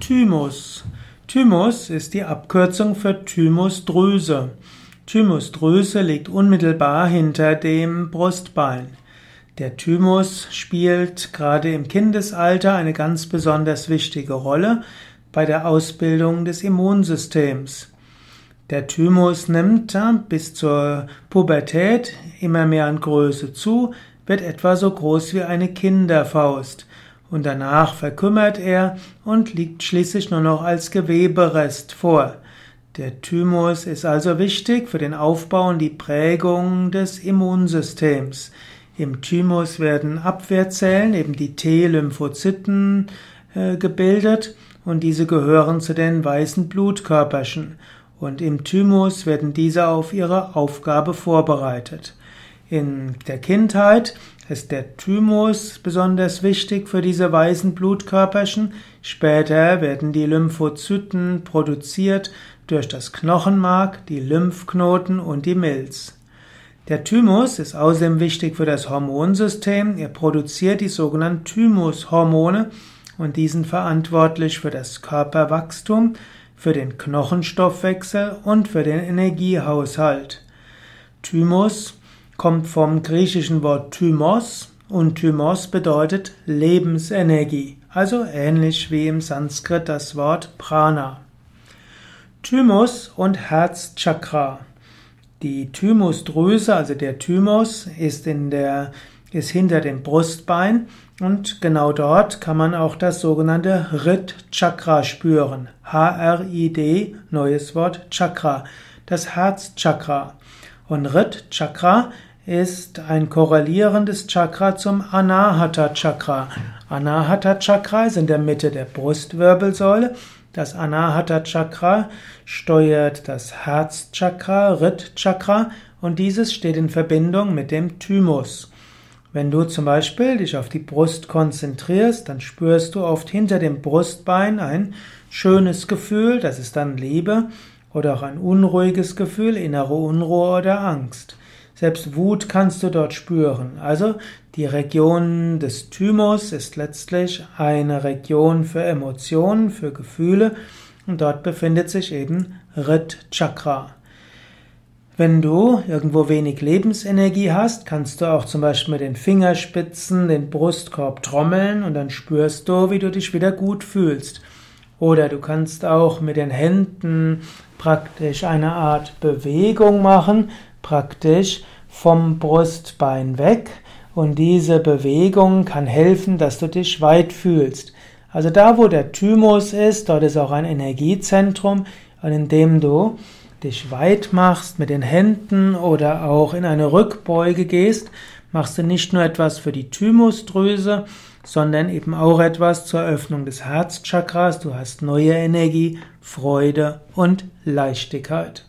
Thymus. Thymus ist die Abkürzung für Thymusdrüse. Thymusdrüse liegt unmittelbar hinter dem Brustbein. Der Thymus spielt gerade im Kindesalter eine ganz besonders wichtige Rolle bei der Ausbildung des Immunsystems. Der Thymus nimmt bis zur Pubertät immer mehr an Größe zu, wird etwa so groß wie eine Kinderfaust und danach verkümmert er und liegt schließlich nur noch als Geweberest vor. Der Thymus ist also wichtig für den Aufbau und die Prägung des Immunsystems. Im Thymus werden Abwehrzellen, eben die T-Lymphozyten, äh, gebildet und diese gehören zu den weißen Blutkörperchen. Und im Thymus werden diese auf ihre Aufgabe vorbereitet. In der Kindheit ist der Thymus besonders wichtig für diese weißen Blutkörperchen. Später werden die Lymphozyten produziert durch das Knochenmark, die Lymphknoten und die Milz. Der Thymus ist außerdem wichtig für das Hormonsystem. Er produziert die sogenannten Thymushormone und die sind verantwortlich für das Körperwachstum, für den Knochenstoffwechsel und für den Energiehaushalt. Thymus kommt vom griechischen Wort Thymos und Thymos bedeutet Lebensenergie, also ähnlich wie im Sanskrit das Wort Prana. Thymus und Herzchakra. Die Thymusdrüse, also der Thymus, ist in der ist hinter dem Brustbein und genau dort kann man auch das sogenannte Rit Chakra spüren. H-R-I-D, neues Wort Chakra, das Herzchakra. Und Rit Chakra ist ein korrelierendes Chakra zum Anahata Chakra. Anahata Chakra ist in der Mitte der Brustwirbelsäule. Das Anahata Chakra steuert das Herzchakra, Rit Chakra und dieses steht in Verbindung mit dem Thymus. Wenn du zum Beispiel dich auf die Brust konzentrierst, dann spürst du oft hinter dem Brustbein ein schönes Gefühl, das ist dann Liebe, oder auch ein unruhiges Gefühl, innere Unruhe oder Angst. Selbst Wut kannst du dort spüren. Also die Region des Thymus ist letztlich eine Region für Emotionen, für Gefühle und dort befindet sich eben Rit Chakra. Wenn du irgendwo wenig Lebensenergie hast, kannst du auch zum Beispiel mit den Fingerspitzen den Brustkorb trommeln und dann spürst du, wie du dich wieder gut fühlst. Oder du kannst auch mit den Händen praktisch eine Art Bewegung machen, praktisch vom Brustbein weg und diese Bewegung kann helfen, dass du dich weit fühlst. Also da, wo der Thymus ist, dort ist auch ein Energiezentrum und indem du dich weit machst mit den Händen oder auch in eine Rückbeuge gehst, machst du nicht nur etwas für die Thymusdrüse, sondern eben auch etwas zur Öffnung des Herzchakras. Du hast neue Energie, Freude und Leichtigkeit.